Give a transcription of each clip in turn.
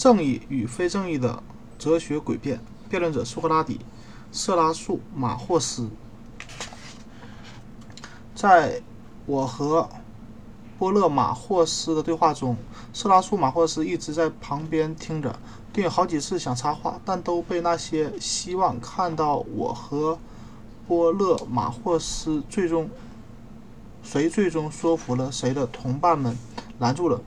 正义与非正义的哲学诡辩。辩论者：苏格拉底、色拉素、马霍斯。在我和波勒马霍斯的对话中，色拉素马霍斯一直在旁边听着，并好几次想插话，但都被那些希望看到我和波勒马霍斯最终谁最终说服了谁的同伴们拦住了。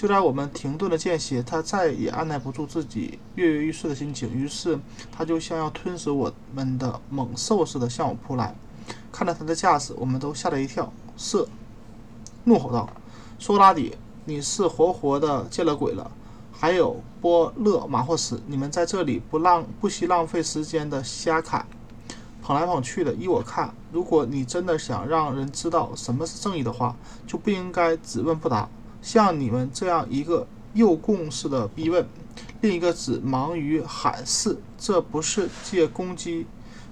就在我们停顿的间隙，他再也按耐不住自己跃跃欲试的心情，于是他就像要吞噬我们的猛兽似的向我扑来。看到他的架势，我们都吓了一跳。色怒吼道：“苏格拉底，你是活活的见了鬼了！还有波勒马霍斯，你们在这里不浪不惜浪费时间的瞎侃，捧来捧去的。依我看，如果你真的想让人知道什么是正义的话，就不应该只问不答。像你们这样一个诱供式的逼问，另一个只忙于喊是，这不是借攻击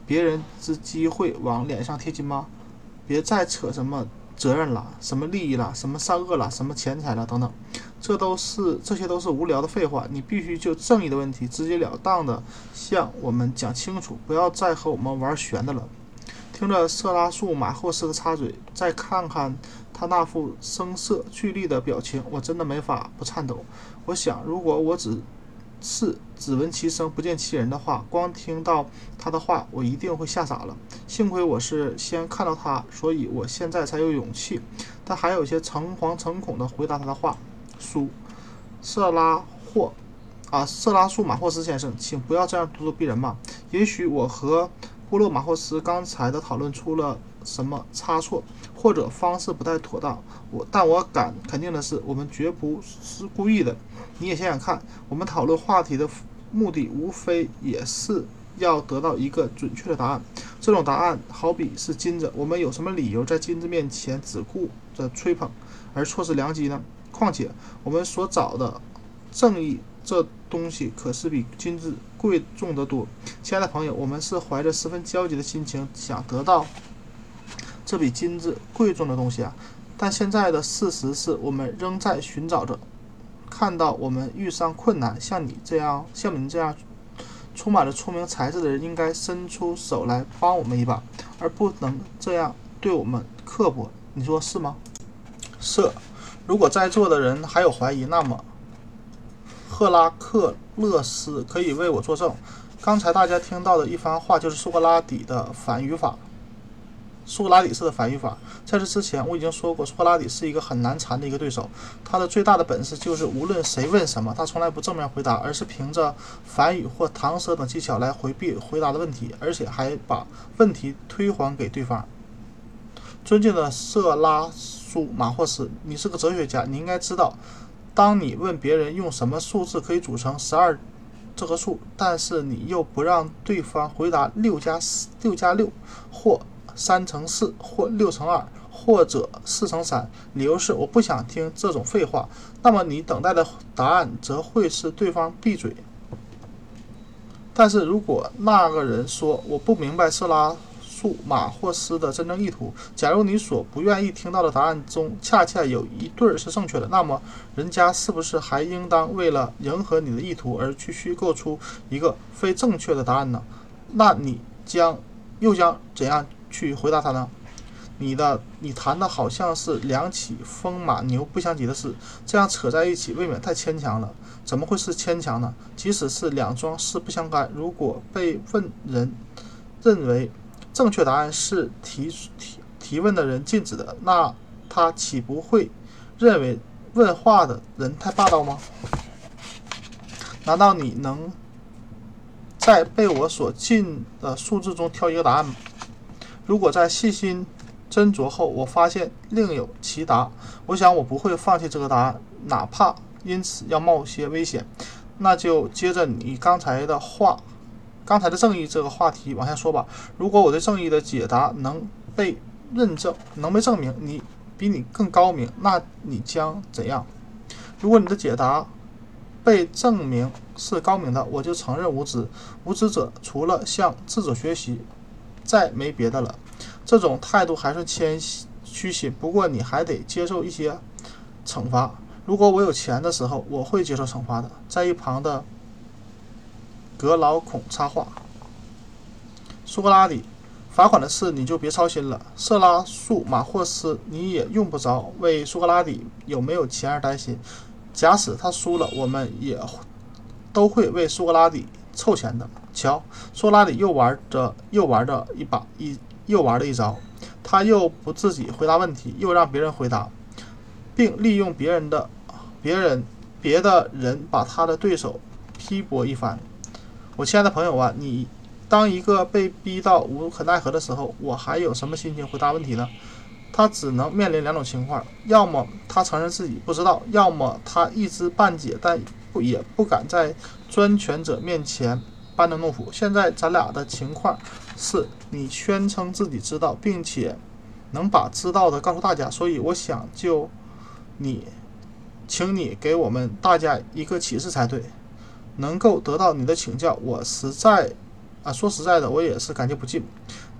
别人之机会往脸上贴金吗？别再扯什么。”责任了，什么利益了，什么善恶了，什么钱财了，等等，这都是这些都是无聊的废话。你必须就正义的问题直截了当的向我们讲清楚，不要再和我们玩悬的了。听着色拉素马霍斯的插嘴，再看看他那副声色俱厉的表情，我真的没法不颤抖。我想，如果我只是只闻其声不见其人的话，光听到他的话，我一定会吓傻了。幸亏我是先看到他，所以我现在才有勇气。但还有些诚惶诚恐地回答他的话。苏色拉霍啊，色拉素马霍斯先生，请不要这样咄咄逼人嘛。也许我和波洛马霍斯刚才的讨论出了什么差错，或者方式不太妥当。我但我敢肯定的是，我们绝不是故意的。你也想想看，我们讨论话题的目的，无非也是要得到一个准确的答案。这种答案好比是金子，我们有什么理由在金子面前只顾着吹捧，而错失良机呢？况且，我们所找的正义这东西，可是比金子贵重得多。亲爱的朋友，我们是怀着十分焦急的心情想得到这比金子贵重的东西啊！但现在的事实是我们仍在寻找着。看到我们遇上困难，像你这样，像您这样充满了聪明才智的人，应该伸出手来帮我们一把，而不能这样对我们刻薄。你说是吗？是。如果在座的人还有怀疑，那么赫拉克勒斯可以为我作证。刚才大家听到的一番话，就是苏格拉底的反语法。苏格拉底式的反语法，在这之前我已经说过，苏格拉底是一个很难缠的一个对手。他的最大的本事就是，无论谁问什么，他从来不正面回答，而是凭着反语或搪塞等技巧来回避回答的问题，而且还把问题推还给对方。尊敬的色拉苏马霍斯，你是个哲学家，你应该知道，当你问别人用什么数字可以组成十二这个数，但是你又不让对方回答六加四、六加六或。三乘四或六乘二，或者四乘三，理由是我不想听这种废话。那么你等待的答案则会是对方闭嘴。但是如果那个人说我不明白色拉素马霍斯的真正意图，假如你所不愿意听到的答案中恰恰有一对是正确的，那么人家是不是还应当为了迎合你的意图而去虚构出一个非正确的答案呢？那你将又将怎样？去回答他呢？你的你谈的好像是两起风马牛不相及的事，这样扯在一起未免太牵强了。怎么会是牵强呢？即使是两桩事不相干，如果被问人认为正确答案是提提提问的人禁止的，那他岂不会认为问话的人太霸道吗？难道你能在被我所禁的数字中挑一个答案吗？如果在细心斟酌后，我发现另有其答，我想我不会放弃这个答案，哪怕因此要冒些危险。那就接着你刚才的话，刚才的正义这个话题往下说吧。如果我对正义的解答能被认证，能被证明你比你更高明，那你将怎样？如果你的解答被证明是高明的，我就承认无知。无知者除了向智者学习。再没别的了，这种态度还算谦虚些。不过你还得接受一些惩罚。如果我有钱的时候，我会接受惩罚的。在一旁的格劳孔插话：“苏格拉底，罚款的事你就别操心了。色拉素马霍斯，你也用不着为苏格拉底有没有钱而担心。假使他输了，我们也都会为苏格拉底凑钱的。瞧，苏拉里又玩着又玩着一把一又玩了一招，他又不自己回答问题，又让别人回答，并利用别人的。”别人别的人把他的对手批驳一番。我亲爱的朋友啊，你当一个被逼到无可奈何的时候，我还有什么心情回答问题呢？他只能面临两种情况：要么他承认自己不知道，要么他一知半解，但不也不敢在专权者面前班门弄斧。现在咱俩的情况是你宣称自己知道，并且能把知道的告诉大家，所以我想就你。请你给我们大家一个启示才对，能够得到你的请教，我实在啊，说实在的，我也是感激不尽。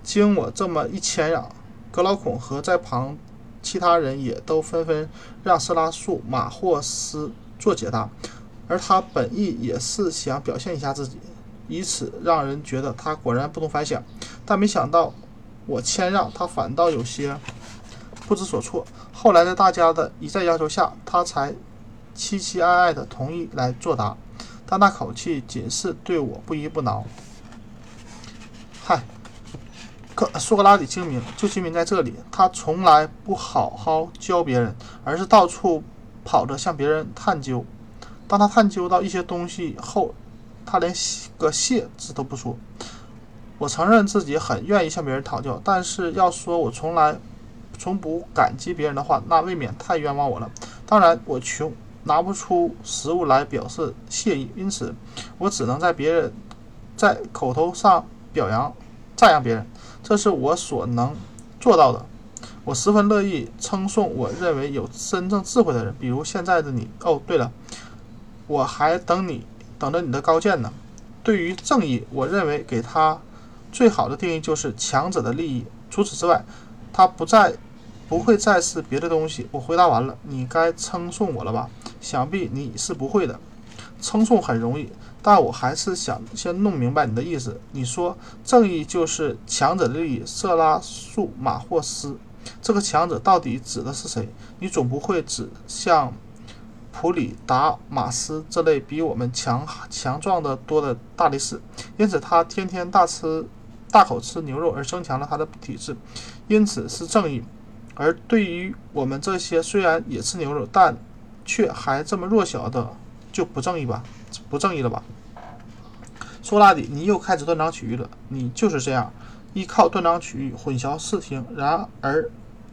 经我这么一谦让，格劳孔和在旁其他人也都纷纷让色拉素马霍斯做解答，而他本意也是想表现一下自己，以此让人觉得他果然不同凡响。但没想到我谦让，他反倒有些。不知所措。后来在大家的一再要求下，他才期期艾艾的同意来作答，但那口气仅是对我不依不挠。嗨，克苏格拉底精明，就精明在这里，他从来不好好教别人，而是到处跑着向别人探究。当他探究到一些东西后，他连个谢字都不说。我承认自己很愿意向别人讨教，但是要说我从来。从不感激别人的话，那未免太冤枉我了。当然，我穷，拿不出实物来表示谢意，因此我只能在别人在口头上表扬、赞扬别人，这是我所能做到的。我十分乐意称颂我认为有真正智慧的人，比如现在的你。哦，对了，我还等你，等着你的高见呢。对于正义，我认为给他最好的定义就是强者的利益。除此之外，他不再。不会再是别的东西。我回答完了，你该称颂我了吧？想必你是不会的。称颂很容易，但我还是想先弄明白你的意思。你说正义就是强者的利益，色拉素马霍斯，这个强者到底指的是谁？你总不会指像普里达马斯这类比我们强强壮的多的大力士，因此他天天大吃大口吃牛肉而增强了他的体质，因此是正义。而对于我们这些虽然也吃牛肉，但却还这么弱小的，就不正义吧？不正义了吧？说到底，你又开始断章取义了。你就是这样，依靠断章取义混淆视听，然而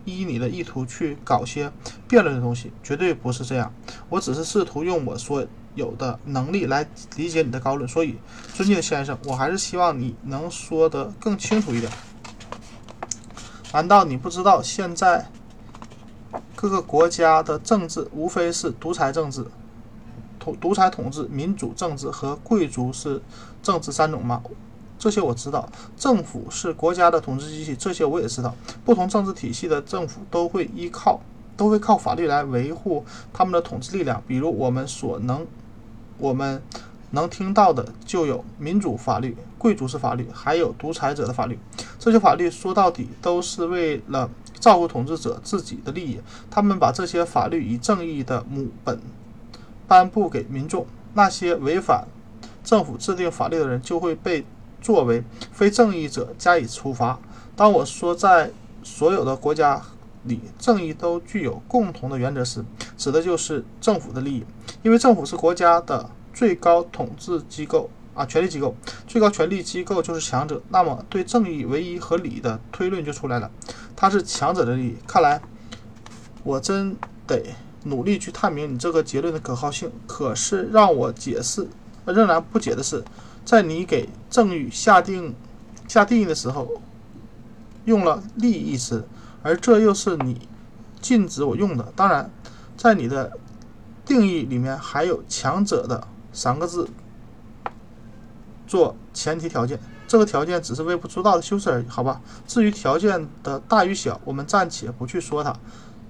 依你的意图去搞些辩论的东西，绝对不是这样。我只是试图用我所有的能力来理解你的高论，所以，尊敬的先生，我还是希望你能说得更清楚一点。难道你不知道，现在各个国家的政治无非是独裁政治、统独裁统治、民主政治和贵族是政治三种吗？这些我知道。政府是国家的统治机器，这些我也知道。不同政治体系的政府都会依靠，都会靠法律来维护他们的统治力量。比如我们所能，我们。能听到的就有民主法律、贵族式法律，还有独裁者的法律。这些法律说到底都是为了照顾统治者自己的利益。他们把这些法律以正义的母本颁布给民众，那些违反政府制定法律的人就会被作为非正义者加以处罚。当我说在所有的国家里，正义都具有共同的原则时，指的就是政府的利益，因为政府是国家的。最高统治机构啊，权力机构，最高权力机构就是强者。那么，对正义唯一合理的推论就出来了，它是强者的利益。看来，我真得努力去探明你这个结论的可靠性。可是，让我解释仍然不解的是，在你给正义下定下定义的时候，用了利益词，而这又是你禁止我用的。当然，在你的定义里面还有强者的。三个字做前提条件，这个条件只是微不足道的修饰而已，好吧？至于条件的大与小，我们暂且不去说它。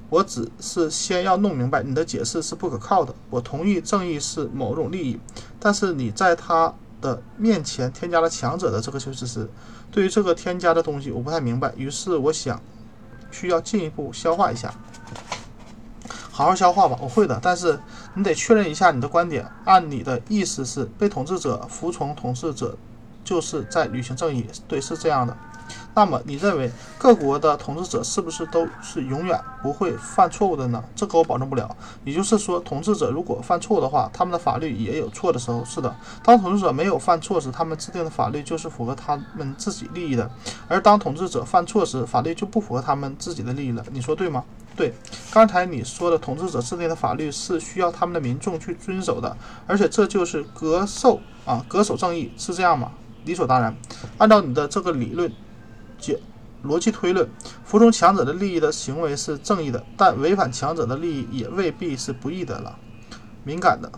我只是先要弄明白你的解释是不可靠的。我同意正义是某种利益，但是你在它的面前添加了强者的这个修饰词。对于这个添加的东西，我不太明白。于是我想需要进一步消化一下，好好消化吧。我会的，但是你得确认一下你的观点。按你的意思是，被统治者服从统治者就是在履行正义。对，是这样的。那么你认为各国的统治者是不是都是永远不会犯错误的呢？这个我保证不了。也就是说，统治者如果犯错的话，他们的法律也有错的时候。是的，当统治者没有犯错时，他们制定的法律就是符合他们自己利益的；而当统治者犯错时，法律就不符合他们自己的利益了。你说对吗？对。刚才你说的统治者制定的法律是需要他们的民众去遵守的，而且这就是格受啊，格守正义，是这样吗？理所当然。按照你的这个理论。逻辑推论，服从强者的利益的行为是正义的，但违反强者的利益也未必是不义的了。敏感的，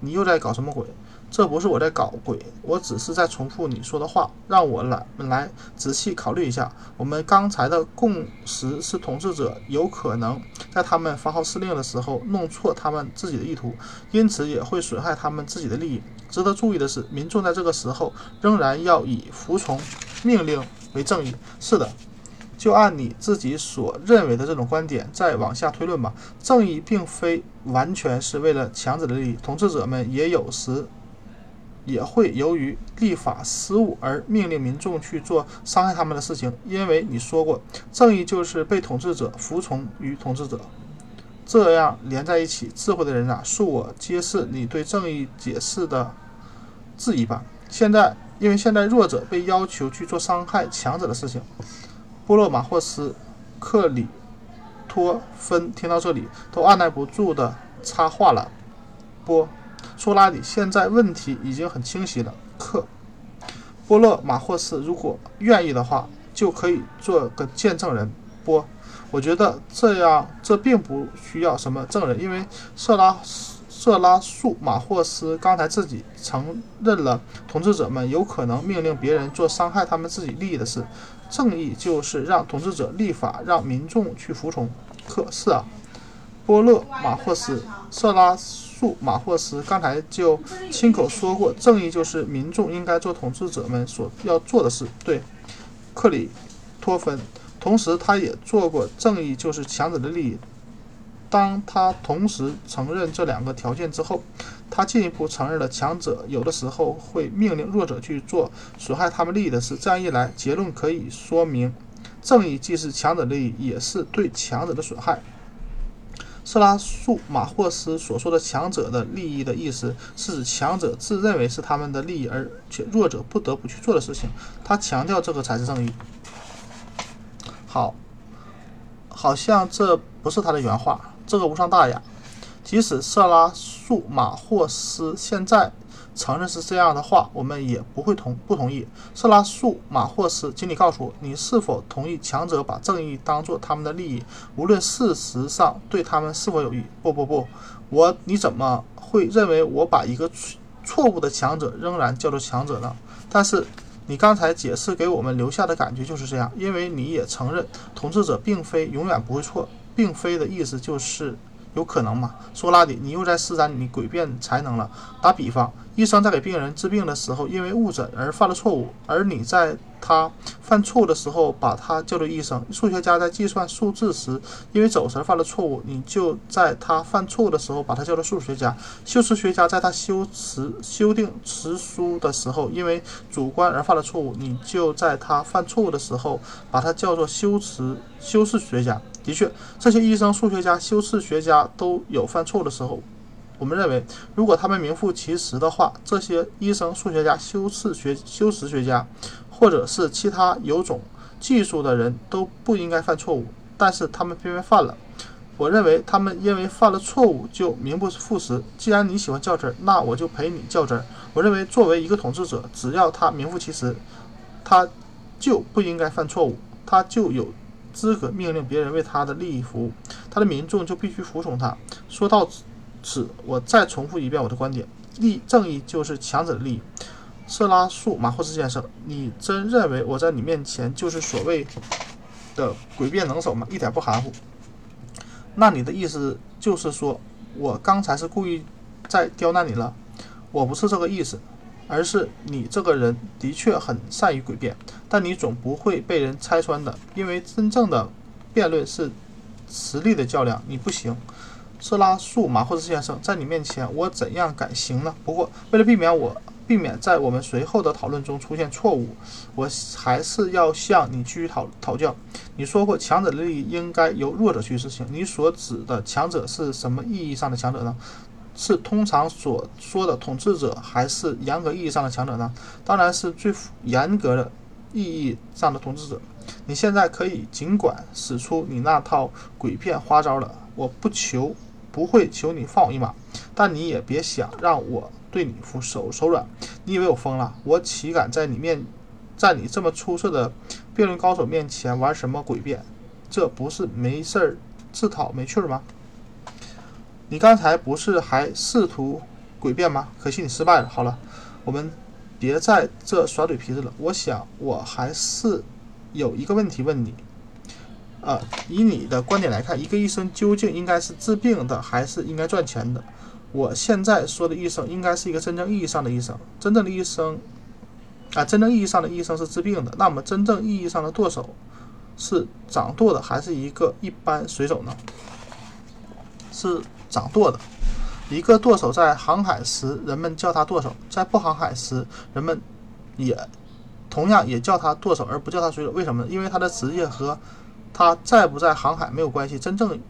你又在搞什么鬼？这不是我在搞鬼，我只是在重复你说的话。让我来来仔细考虑一下。我们刚才的共识是，统治者有可能在他们发号施令的时候弄错他们自己的意图，因此也会损害他们自己的利益。值得注意的是，民众在这个时候仍然要以服从命令。为正义，是的，就按你自己所认为的这种观点再往下推论吧。正义并非完全是为了强者的利益，统治者们也有时也会由于立法失误而命令民众去做伤害他们的事情。因为你说过，正义就是被统治者服从于统治者，这样连在一起。智慧的人啊，恕我揭示你对正义解释的质疑吧。现在。因为现在弱者被要求去做伤害强者的事情，波洛马霍斯、克里托芬听到这里都按耐不住的插话了。波，说拉底，现在问题已经很清晰了。克，波洛马霍斯，如果愿意的话，就可以做个见证人。波，我觉得这样这并不需要什么证人，因为色拉。瑟拉素马霍斯刚才自己承认了，统治者们有可能命令别人做伤害他们自己利益的事。正义就是让统治者立法，让民众去服从。可是啊，波勒马霍斯、瑟拉素马霍斯刚才就亲口说过，正义就是民众应该做统治者们所要做的事。对，克里托芬，同时他也做过，正义就是强者的利益。当他同时承认这两个条件之后，他进一步承认了强者有的时候会命令弱者去做损害他们利益的事。这样一来，结论可以说明，正义既是强者利益，也是对强者的损害。色拉素马霍斯所说的强者的利益的意思，是指强者自认为是他们的利益，而且弱者不得不去做的事情。他强调这个才是正义。好，好像这不是他的原话。这个无伤大雅，即使色拉素马霍斯现在承认是这样的话，我们也不会同不同意。色拉素马霍斯，请你告诉我，你是否同意强者把正义当做他们的利益，无论事实上对他们是否有益？不不不，我你怎么会认为我把一个错误的强者仍然叫做强者呢？但是你刚才解释给我们留下的感觉就是这样，因为你也承认统治者并非永远不会错。并非的意思就是有可能嘛？说拉底，你又在施展你诡辩才能了。打比方，医生在给病人治病的时候，因为误诊而犯了错误，而你在他犯错误的时候把他叫做医生。数学家在计算数字时，因为走神犯了错误，你就在他犯错误的时候把他叫做数学家。修辞学家在他修辞修订辞书的时候，因为主观而犯了错误，你就在他犯错误的时候把他叫做修辞修饰学家。的确，这些医生、数学家、修辞学家都有犯错的时候。我们认为，如果他们名副其实的话，这些医生、数学家、修辞学、修辞学家，或者是其他有种技术的人都不应该犯错误，但是他们偏偏犯了。我认为他们因为犯了错误就名不副实。既然你喜欢较真儿，那我就陪你较真儿。我认为，作为一个统治者，只要他名副其实，他就不应该犯错误，他就有。资格命令别人为他的利益服务，他的民众就必须服从他。说到此，我再重复一遍我的观点：利正义就是强者的利益。色拉素马霍斯先生，你真认为我在你面前就是所谓的诡辩能手吗？一点不含糊。那你的意思就是说我刚才是故意在刁难你了？我不是这个意思，而是你这个人的确很善于诡辩，但你总不会被人拆穿的，因为真正的辩论是实力的较量，你不行。色拉素马霍斯先生，在你面前，我怎样敢行呢？不过，为了避免我避免在我们随后的讨论中出现错误，我还是要向你继续讨讨教。你说过，强者的利益应该由弱者去执行。你所指的强者是什么意义上的强者呢？是通常所说的统治者，还是严格意义上的强者呢？当然是最严格的意义上的统治者。你现在可以尽管使出你那套诡骗花招了。我不求。不会求你放我一马，但你也别想让我对你服手手软。你以为我疯了？我岂敢在你面，在你这么出色的辩论高手面前玩什么诡辩？这不是没事儿自讨没趣吗？你刚才不是还试图诡辩吗？可惜你失败了。好了，我们别在这耍嘴皮子了。我想我还是有一个问题问你。呃，以你的观点来看，一个医生究竟应该是治病的，还是应该赚钱的？我现在说的医生，应该是一个真正意义上的医生。真正的医生，啊，真正意义上的医生是治病的。那么，真正意义上的舵手，是掌舵的，还是一个一般水手呢？是掌舵的。一个舵手在航海时，人们叫他舵手；在不航海时，人们也同样也叫他舵手，而不叫他水手。为什么呢？因为他的职业和他在不在航海没有关系，真正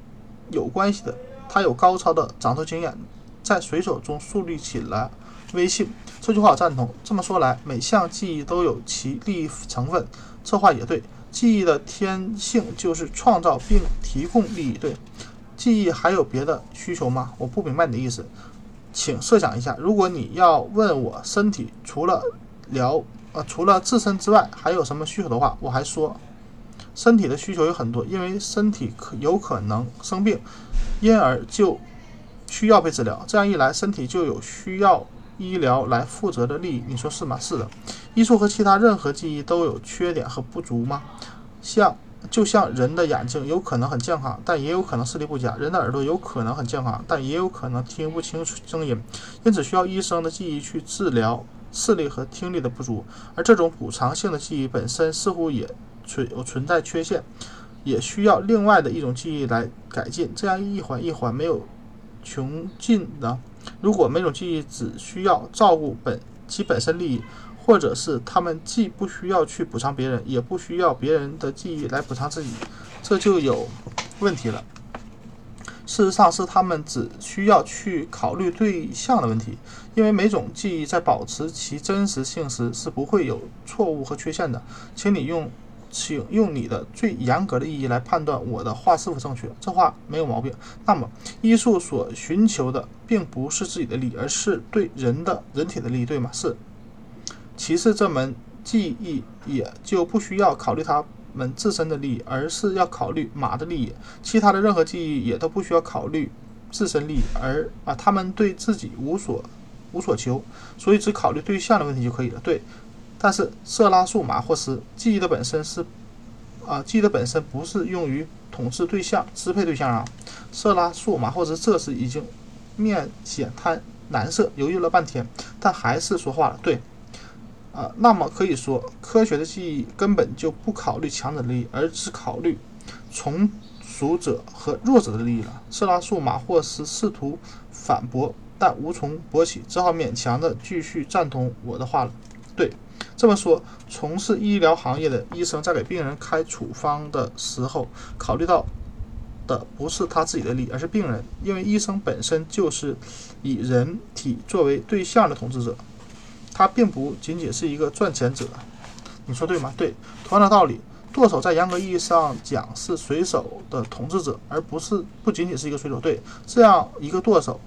有关系的，他有高超的掌舵经验，在水手中树立起了威信。这句话我赞同。这么说来，每项技艺都有其利益成分，这话也对。技艺的天性就是创造并提供利益。对，记忆还有别的需求吗？我不明白你的意思，请设想一下，如果你要问我身体除了疗呃除了自身之外还有什么需求的话，我还说。身体的需求有很多，因为身体可有可能生病，因而就需要被治疗。这样一来，身体就有需要医疗来负责的利益。你说是吗？是的。医术和其他任何记忆都有缺点和不足吗？像就像人的眼睛有可能很健康，但也有可能视力不佳；人的耳朵有可能很健康，但也有可能听不清楚声音。因此，需要医生的记忆去治疗视力和听力的不足。而这种补偿性的记忆本身似乎也。存有存在缺陷，也需要另外的一种记忆来改进。这样一环一环没有穷尽的。如果每种记忆只需要照顾本其本身利益，或者是他们既不需要去补偿别人，也不需要别人的记忆来补偿自己，这就有问题了。事实上是他们只需要去考虑对象的问题，因为每种记忆在保持其真实性时是不会有错误和缺陷的。请你用。请用你的最严格的意义来判断我的话是否正确，这话没有毛病。那么，医术所寻求的并不是自己的利益，而是对人的人体的利益，对吗？是。其次，这门技艺也就不需要考虑他们自身的利益，而是要考虑马的利益。其他的任何技艺也都不需要考虑自身利益，而啊，他们对自己无所无所求，所以只考虑对象的问题就可以了。对。但是色拉素马霍斯记忆的本身是，啊，记忆的本身不是用于统治对象、支配对象啊。色拉素马霍斯这时已经面显贪难色，犹豫了半天，但还是说话了。对，啊，那么可以说，科学的记忆根本就不考虑强者的利益，而只考虑从属者和弱者的利益了。色拉素马霍斯试图反驳，但无从驳起，只好勉强的继续赞同我的话了。对。这么说，从事医疗行业的医生在给病人开处方的时候，考虑到的不是他自己的利益，而是病人，因为医生本身就是以人体作为对象的统治者，他并不仅仅是一个赚钱者。你说对吗？对。同样的道理，舵手在严格意义上讲是水手的统治者，而不是不仅仅是一个水手。对，这样一个舵手。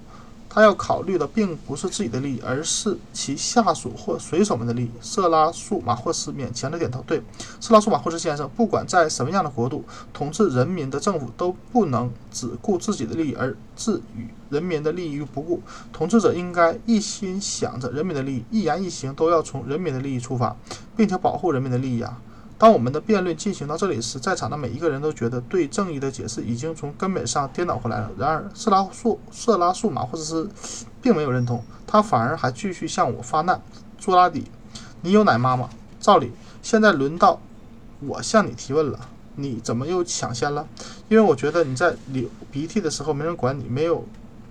他要考虑的并不是自己的利益，而是其下属或水手们的利益。色拉素马霍斯勉强的点头，对，色拉素马霍斯先生，不管在什么样的国度，统治人民的政府都不能只顾自己的利益而置与人民的利益于不顾。统治者应该一心想着人民的利益，一言一行都要从人民的利益出发，并且保护人民的利益啊。当我们的辩论进行到这里时，在场的每一个人都觉得对正义的解释已经从根本上颠倒回来了。然而，色拉素色拉素马或者是并没有认同，他反而还继续向我发难。朱拉底，你有奶妈吗？照理，现在轮到我向你提问了。你怎么又抢先了？因为我觉得你在流鼻涕的时候没人管你，没有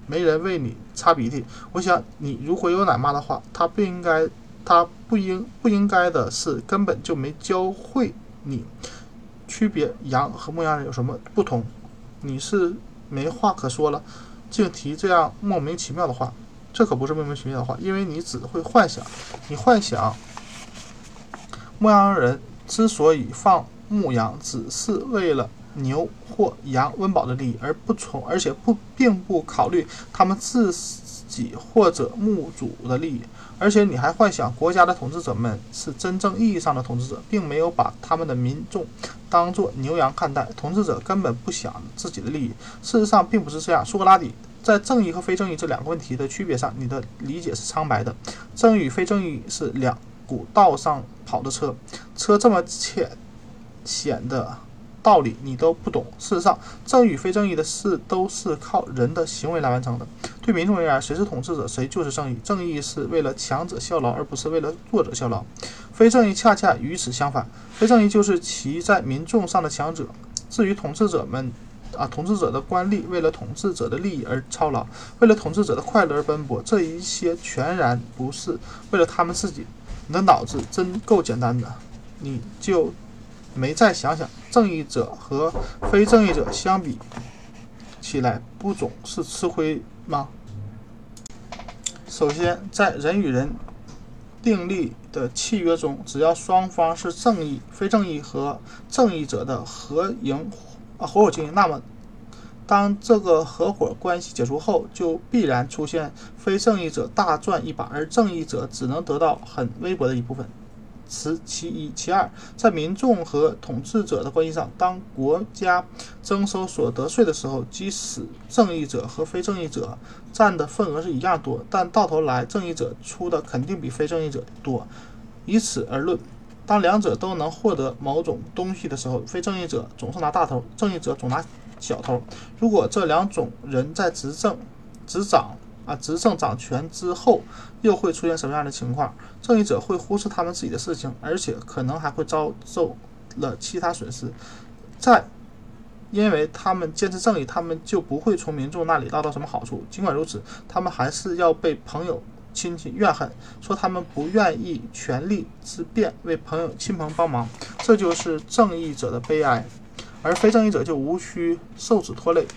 没人为你擦鼻涕。我想你如果有奶妈的话，他不应该，他不应不应该的是根本就没教会你区别羊和牧羊人有什么不同。你是没话可说了，竟提这样莫名其妙的话。这可不是莫名其妙的话，因为你只会幻想，你幻想牧羊人之所以放。牧羊只是为了牛或羊温饱的利益，而不从，而且不并不考虑他们自己或者牧主的利益。而且你还幻想国家的统治者们是真正意义上的统治者，并没有把他们的民众当作牛羊看待。统治者根本不想自己的利益。事实上并不是这样。苏格拉底在正义和非正义这两个问题的区别上，你的理解是苍白的。正义与非正义是两股道上跑的车，车这么浅。显的道理你都不懂。事实上，正义与非正义的事都是靠人的行为来完成的。对民众而言，谁是统治者，谁就是正义。正义是为了强者效劳，而不是为了弱者效劳。非正义恰恰与此相反，非正义就是骑在民众上的强者。至于统治者们，啊，统治者的官吏为了统治者的利益而操劳，为了统治者的快乐而奔波，这一些全然不是为了他们自己。你的脑子真够简单的，你就。没再想想，正义者和非正义者相比起来，不总是吃亏吗？首先，在人与人订立的契约中，只要双方是正义、非正义和正义者的合营啊合伙经营，那么当这个合伙关系解除后，就必然出现非正义者大赚一把，而正义者只能得到很微薄的一部分。此其一，其二，在民众和统治者的关系上，当国家征收所得税的时候，即使正义者和非正义者占的份额是一样多，但到头来正义者出的肯定比非正义者多。以此而论，当两者都能获得某种东西的时候，非正义者总是拿大头，正义者总拿小头。如果这两种人在执政、执掌。啊，执政掌权之后，又会出现什么样的情况？正义者会忽视他们自己的事情，而且可能还会遭受了其他损失。在，因为他们坚持正义，他们就不会从民众那里捞到什么好处。尽管如此，他们还是要被朋友、亲戚怨恨，说他们不愿意权力之便为朋友、亲朋帮忙。这就是正义者的悲哀，而非正义者就无需受此拖累。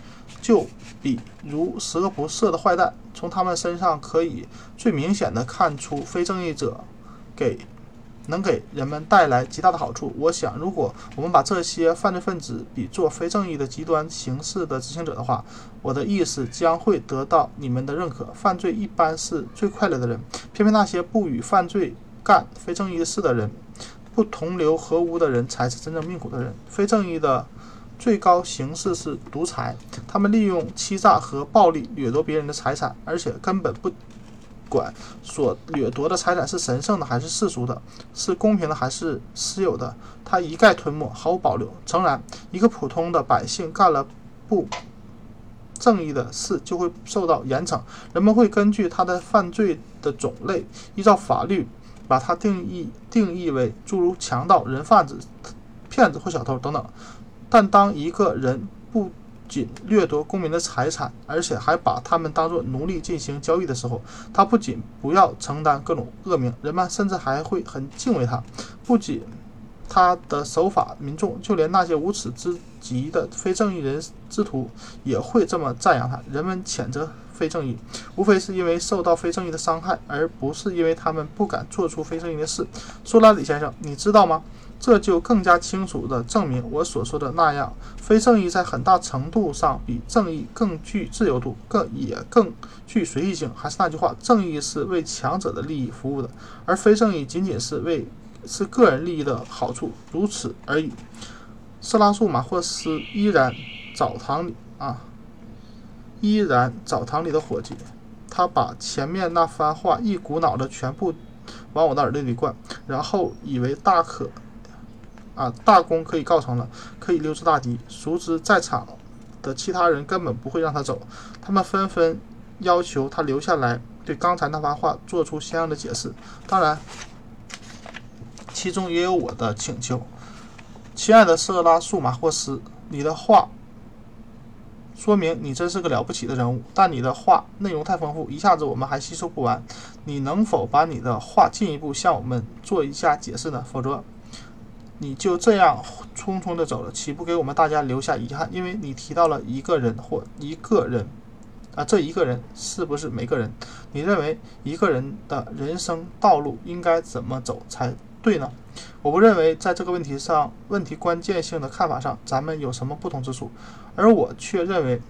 就比如十恶不赦的坏蛋，从他们身上可以最明显的看出非正义者给能给人们带来极大的好处。我想，如果我们把这些犯罪分子比作非正义的极端形式的执行者的话，我的意思将会得到你们的认可。犯罪一般是最快乐的人，偏偏那些不与犯罪干非正义的事的人，不同流合污的人才是真正命苦的人。非正义的。最高形式是独裁，他们利用欺诈和暴力掠夺别人的财产，而且根本不管所掠夺的财产是神圣的还是世俗的，是公平的还是私有的，他一概吞没，毫无保留。诚然，一个普通的百姓干了不正义的事，就会受到严惩。人们会根据他的犯罪的种类，依照法律把他定义定义为诸如强盗、人贩子、骗子或小偷等等。但当一个人不仅掠夺公民的财产，而且还把他们当作奴隶进行交易的时候，他不仅不要承担各种恶名，人们甚至还会很敬畏他。不仅他的守法，民众就连那些无耻之极的非正义人之徒也会这么赞扬他。人们谴责非正义，无非是因为受到非正义的伤害，而不是因为他们不敢做出非正义的事。苏拉里先生，你知道吗？这就更加清楚地证明我所说的那样，非正义在很大程度上比正义更具自由度，更也更具随意性。还是那句话，正义是为强者的利益服务的，而非正义仅仅是为是个人利益的好处，如此而已。色拉素马霍斯依然澡堂里啊，依然澡堂里的伙计，他把前面那番话一股脑的全部往我的耳朵里灌，然后以为大可。啊，大功可以告成了，可以溜之大吉。熟知在场的其他人根本不会让他走，他们纷纷要求他留下来，对刚才那番话做出相应的解释。当然，其中也有我的请求。亲爱的色拉素马霍斯，你的话说明你真是个了不起的人物，但你的话内容太丰富，一下子我们还吸收不完。你能否把你的话进一步向我们做一下解释呢？否则，你就这样匆匆的走了，岂不给我们大家留下遗憾？因为你提到了一个人或一个人，啊，这一个人是不是每个人？你认为一个人的人生道路应该怎么走才对呢？我不认为在这个问题上，问题关键性的看法上，咱们有什么不同之处，而我却认为，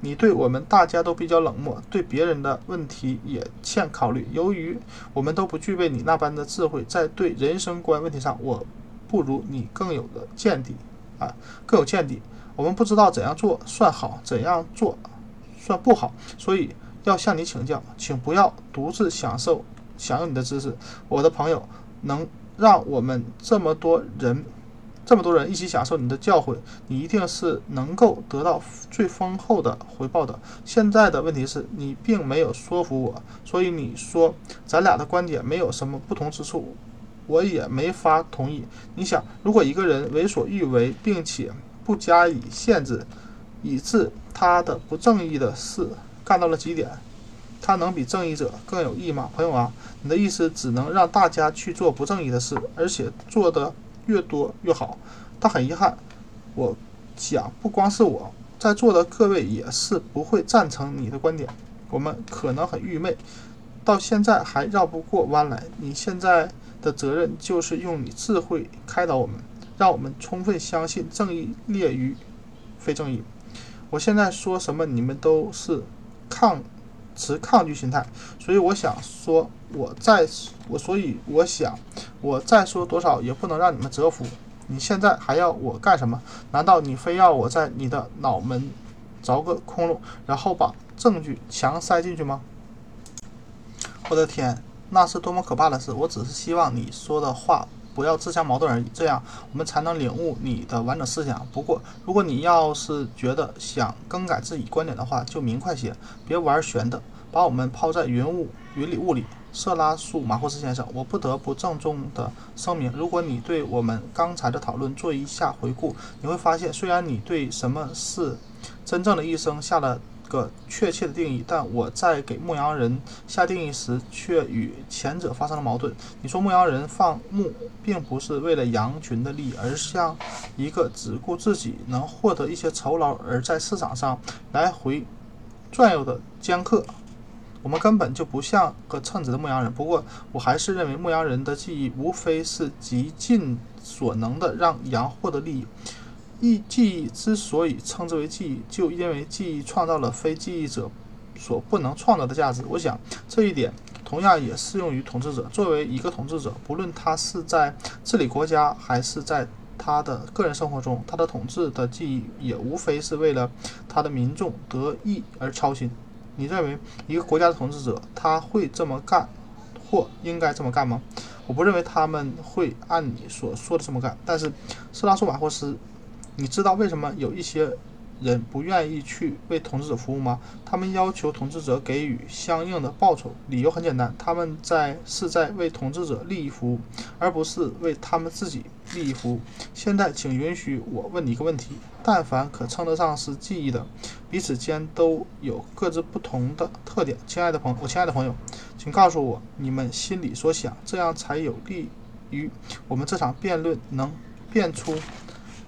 你对我们大家都比较冷漠，对别人的问题也欠考虑。由于我们都不具备你那般的智慧，在对人生观问题上，我不如你更有的见地，啊，更有见地。我们不知道怎样做算好，怎样做算不好，所以要向你请教，请不要独自享受享用你的知识，我的朋友能。让我们这么多人，这么多人一起享受你的教诲，你一定是能够得到最丰厚的回报的。现在的问题是你并没有说服我，所以你说咱俩的观点没有什么不同之处，我也没法同意。你想，如果一个人为所欲为，并且不加以限制，以致他的不正义的事干到了极点。他能比正义者更有益吗，朋友啊？你的意思只能让大家去做不正义的事，而且做的越多越好。但很遗憾，我想不光是我在座的各位也是不会赞成你的观点。我们可能很愚昧，到现在还绕不过弯来。你现在的责任就是用你智慧开导我们，让我们充分相信正义劣于非正义。我现在说什么，你们都是抗。持抗拒心态，所以我想说，我再我所以我想，我再说多少也不能让你们折服。你现在还要我干什么？难道你非要我在你的脑门凿个窟窿，然后把证据强塞进去吗？我的天，那是多么可怕的事！我只是希望你说的话。不要自相矛盾而已，这样我们才能领悟你的完整思想。不过，如果你要是觉得想更改自己观点的话，就明快些，别玩悬的，把我们抛在云雾云里雾里。色拉苏马霍斯先生，我不得不郑重地声明：如果你对我们刚才的讨论做一下回顾，你会发现，虽然你对什么是真正的一生下了。个确切的定义，但我在给牧羊人下定义时，却与前者发生了矛盾。你说牧羊人放牧并不是为了羊群的利益，而像一个只顾自己能获得一些酬劳而在市场上来回转悠的江客。我们根本就不像个称职的牧羊人。不过，我还是认为牧羊人的记忆无非是极尽所能的让羊获得利益。忆记忆之所以称之为记忆，就因为记忆创造了非记忆者所不能创造的价值。我想这一点同样也适用于统治者。作为一个统治者，不论他是在治理国家，还是在他的个人生活中，他的统治的记忆也无非是为了他的民众得益而操心。你认为一个国家的统治者他会这么干，或应该这么干吗？我不认为他们会按你所说的这么干。但是，斯拉苏马霍斯。你知道为什么有一些人不愿意去为统治者服务吗？他们要求统治者给予相应的报酬，理由很简单，他们在是在为统治者利益服务，而不是为他们自己利益服务。现在，请允许我问你一个问题：但凡可称得上是记忆的，彼此间都有各自不同的特点。亲爱的朋友，我亲爱的朋友，请告诉我你们心里所想，这样才有利于我们这场辩论能辩出。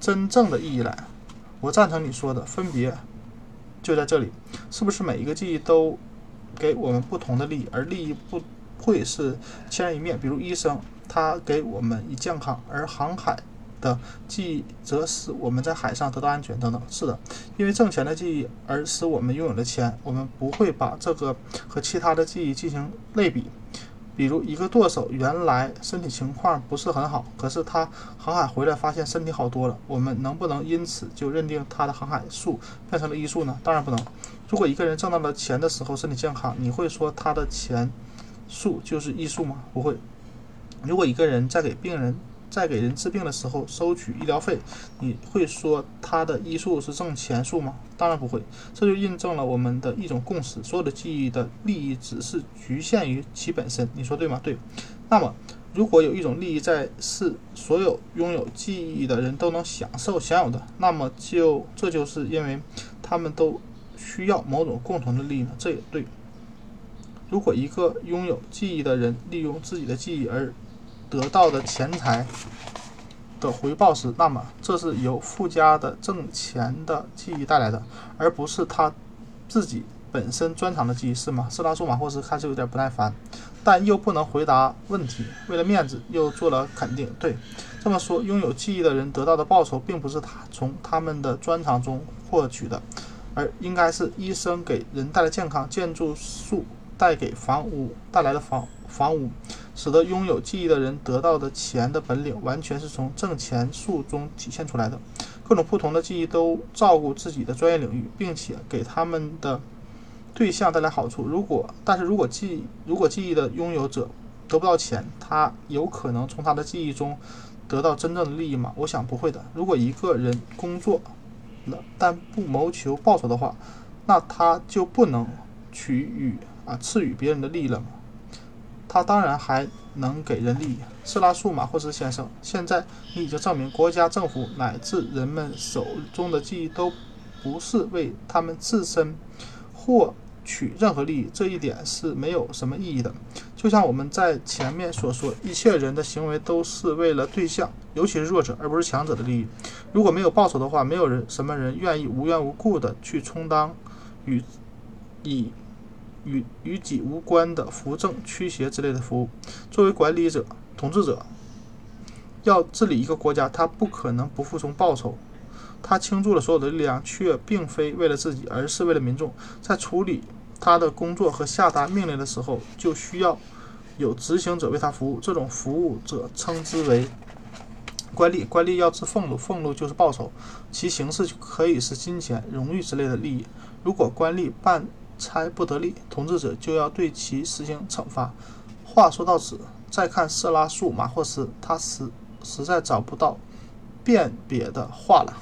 真正的意义来，我赞成你说的，分别就在这里。是不是每一个记忆都给我们不同的利益，而利益不会是千人一面？比如医生，他给我们以健康，而航海的记忆则使我们在海上得到安全等等。是的，因为挣钱的记忆而使我们拥有了钱，我们不会把这个和其他的记忆进行类比。比如一个舵手原来身体情况不是很好，可是他航海回来发现身体好多了。我们能不能因此就认定他的航海术变成了医术呢？当然不能。如果一个人挣到了钱的时候身体健康，你会说他的钱术就是医术吗？不会。如果一个人在给病人在给人治病的时候收取医疗费，你会说他的医术是挣钱术吗？当然不会。这就印证了我们的一种共识：所有的记忆的利益只是局限于其本身。你说对吗？对。那么，如果有一种利益在是所有拥有记忆的人都能享受享有的，那么就这就是因为他们都需要某种共同的利益呢？这也对。如果一个拥有记忆的人利用自己的记忆而得到的钱财的回报时，那么这是由附加的挣钱的记忆带来的，而不是他自己本身专长的记忆，是吗？色拉苏马霍斯开始有点不耐烦，但又不能回答问题，为了面子又做了肯定。对，这么说，拥有记忆的人得到的报酬，并不是他从他们的专长中获取的，而应该是医生给人带来健康，建筑术。带给房屋带来的房房屋，使得拥有记忆的人得到的钱的本领，完全是从挣钱术中体现出来的。各种不同的记忆都照顾自己的专业领域，并且给他们的对象带来好处。如果，但是如果记如果记忆的拥有者得不到钱，他有可能从他的记忆中得到真正的利益吗？我想不会的。如果一个人工作了但不谋求报酬的话，那他就不能取予。啊，赐予别人的利益了吗？他当然还能给人利益。斯拉素马霍斯先生，现在你已经证明，国家、政府乃至人们手中的记忆都不是为他们自身获取任何利益，这一点是没有什么意义的。就像我们在前面所说，一切人的行为都是为了对象，尤其是弱者，而不是强者的利益。如果没有报酬的话，没有人什么人愿意无缘无故的去充当与以。与与己无关的扶正、驱邪之类的服务。作为管理者、统治者，要治理一个国家，他不可能不服从报酬。他倾注了所有的力量，却并非为了自己，而是为了民众。在处理他的工作和下达命令的时候，就需要有执行者为他服务。这种服务者称之为官吏。官吏要吃俸禄，俸禄就是报酬，其形式可以是金钱、荣誉之类的利益。如果官吏办差不得力，统治者就要对其实行惩罚。话说到此，再看色拉素马霍斯，他实实在找不到辨别的话了。